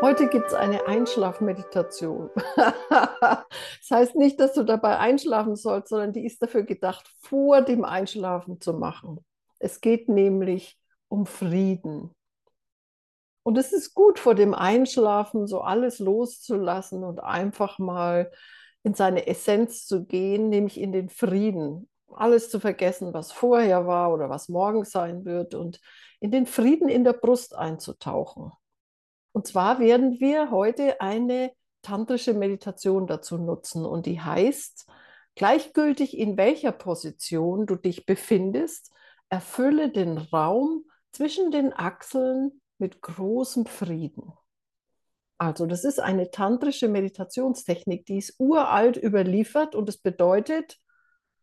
Heute gibt es eine Einschlafmeditation. das heißt nicht, dass du dabei einschlafen sollst, sondern die ist dafür gedacht, vor dem Einschlafen zu machen. Es geht nämlich um Frieden. Und es ist gut, vor dem Einschlafen so alles loszulassen und einfach mal in seine Essenz zu gehen, nämlich in den Frieden. Alles zu vergessen, was vorher war oder was morgen sein wird und in den Frieden in der Brust einzutauchen. Und zwar werden wir heute eine tantrische Meditation dazu nutzen und die heißt, gleichgültig in welcher Position du dich befindest, erfülle den Raum zwischen den Achseln mit großem Frieden. Also das ist eine tantrische Meditationstechnik, die ist uralt überliefert und es bedeutet,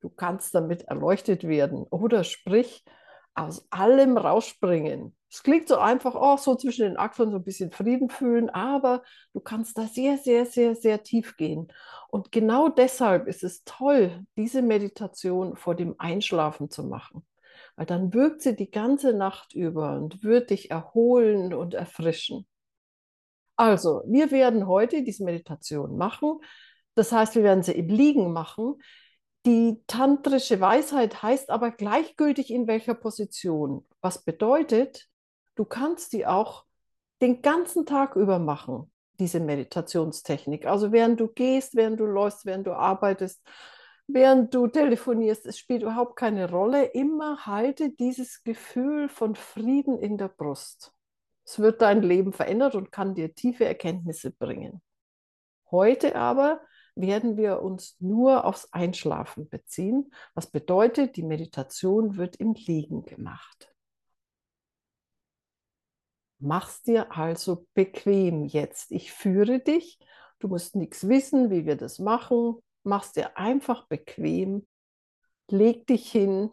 du kannst damit erleuchtet werden oder sprich aus allem rausspringen. Es klingt so einfach, oh, so zwischen den Achseln so ein bisschen Frieden fühlen, aber du kannst da sehr, sehr, sehr, sehr tief gehen. Und genau deshalb ist es toll, diese Meditation vor dem Einschlafen zu machen, weil dann wirkt sie die ganze Nacht über und wird dich erholen und erfrischen. Also, wir werden heute diese Meditation machen. Das heißt, wir werden sie im Liegen machen. Die tantrische Weisheit heißt aber gleichgültig in welcher Position. Was bedeutet, du kannst die auch den ganzen Tag über machen, diese Meditationstechnik. Also während du gehst, während du läufst, während du arbeitest, während du telefonierst, es spielt überhaupt keine Rolle. Immer halte dieses Gefühl von Frieden in der Brust. Es wird dein Leben verändert und kann dir tiefe Erkenntnisse bringen. Heute aber werden wir uns nur aufs Einschlafen beziehen, was bedeutet, die Meditation wird im Liegen gemacht. Mach's dir also bequem jetzt. Ich führe dich. Du musst nichts wissen, wie wir das machen. Mach's dir einfach bequem. Leg dich hin.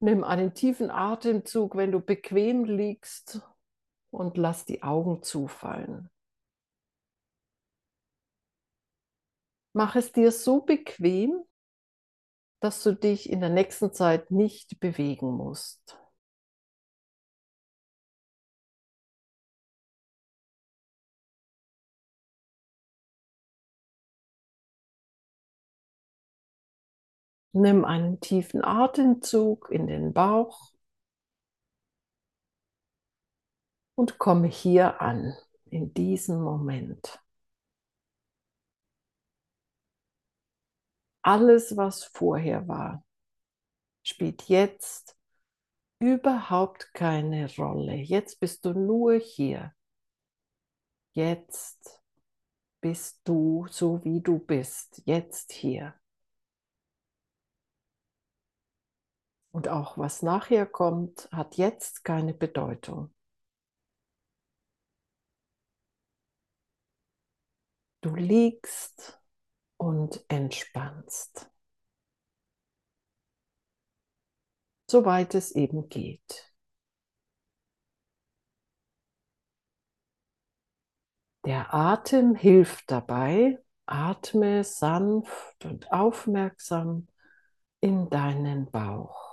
Nimm einen tiefen Atemzug, wenn du bequem liegst und lass die Augen zufallen. Mach es dir so bequem, dass du dich in der nächsten Zeit nicht bewegen musst. Nimm einen tiefen Atemzug in den Bauch und komme hier an, in diesem Moment. Alles, was vorher war, spielt jetzt überhaupt keine Rolle. Jetzt bist du nur hier. Jetzt bist du so, wie du bist. Jetzt hier. Und auch was nachher kommt, hat jetzt keine Bedeutung. Du liegst und entspannst. Soweit es eben geht. Der Atem hilft dabei. Atme sanft und aufmerksam in deinen Bauch.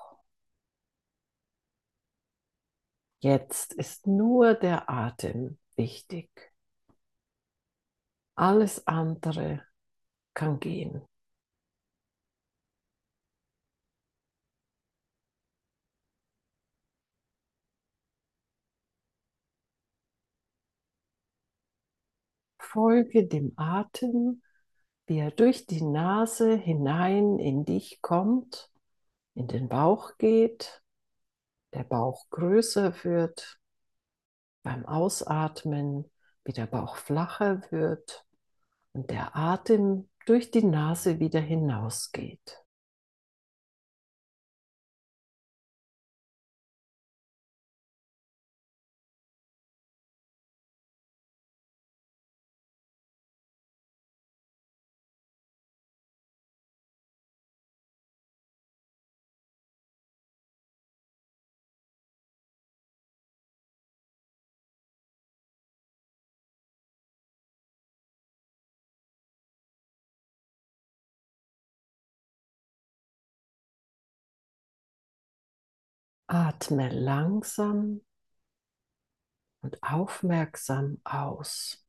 Jetzt ist nur der Atem wichtig. Alles andere kann gehen. Folge dem Atem, wie er durch die Nase hinein in dich kommt, in den Bauch geht, der Bauch größer wird, beim Ausatmen wie der Bauch flacher wird und der Atem durch die Nase wieder hinausgeht. Atme langsam und aufmerksam aus.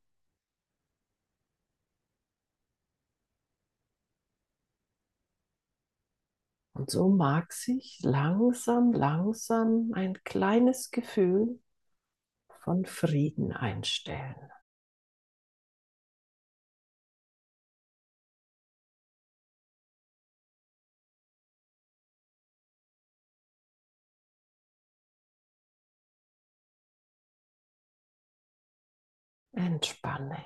Und so mag sich langsam, langsam ein kleines Gefühl von Frieden einstellen. Entspanne.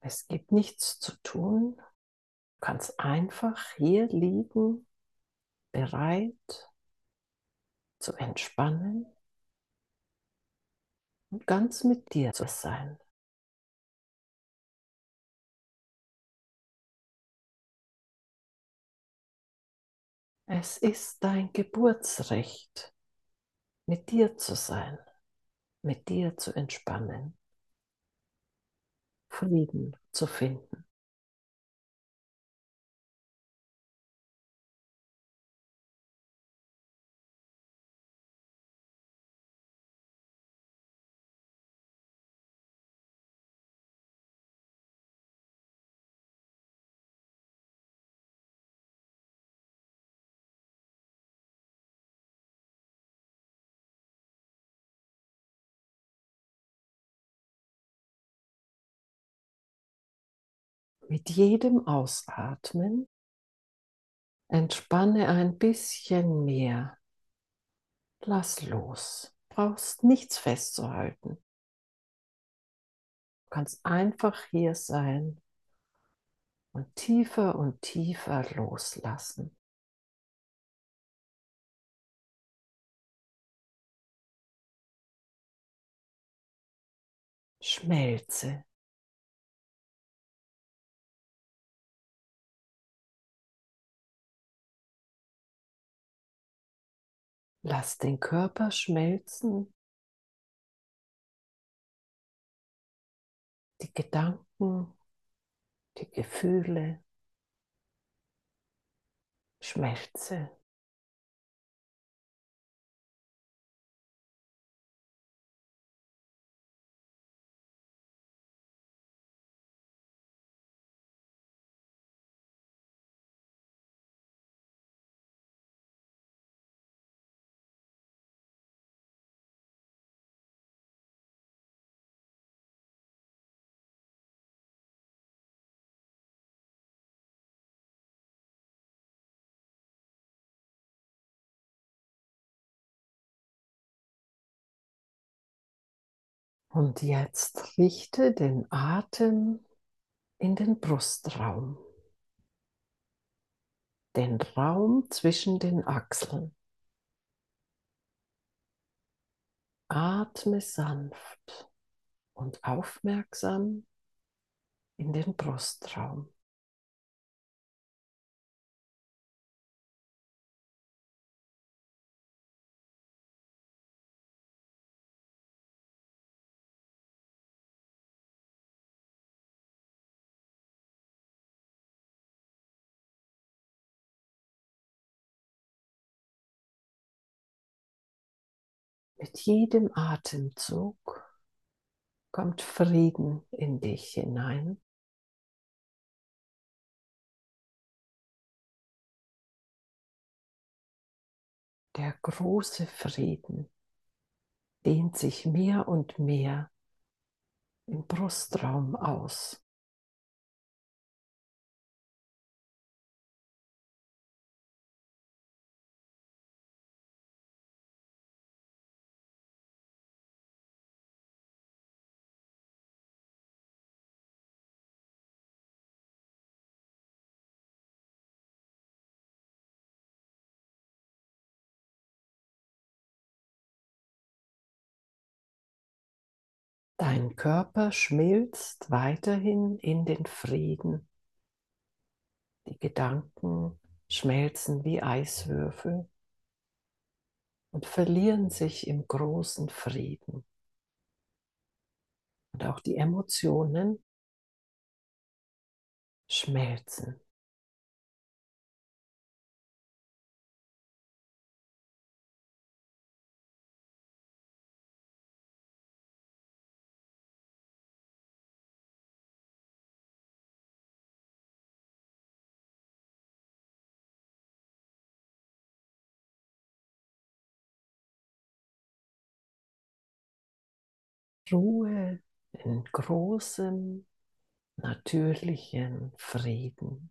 Es gibt nichts zu tun. Du kannst einfach hier liegen, bereit zu entspannen und ganz mit dir zu sein. Es ist dein Geburtsrecht, mit dir zu sein, mit dir zu entspannen, Frieden zu finden. Mit jedem Ausatmen entspanne ein bisschen mehr. Lass los. Brauchst nichts festzuhalten. Du kannst einfach hier sein und tiefer und tiefer loslassen. Schmelze. Lass den Körper schmelzen. Die Gedanken, die Gefühle. Schmelze. Und jetzt richte den Atem in den Brustraum, den Raum zwischen den Achseln. Atme sanft und aufmerksam in den Brustraum. Mit jedem Atemzug kommt Frieden in dich hinein. Der große Frieden dehnt sich mehr und mehr im Brustraum aus. Dein Körper schmilzt weiterhin in den Frieden. Die Gedanken schmelzen wie Eiswürfel und verlieren sich im großen Frieden. Und auch die Emotionen schmelzen. Ruhe, in großem, natürlichen Frieden.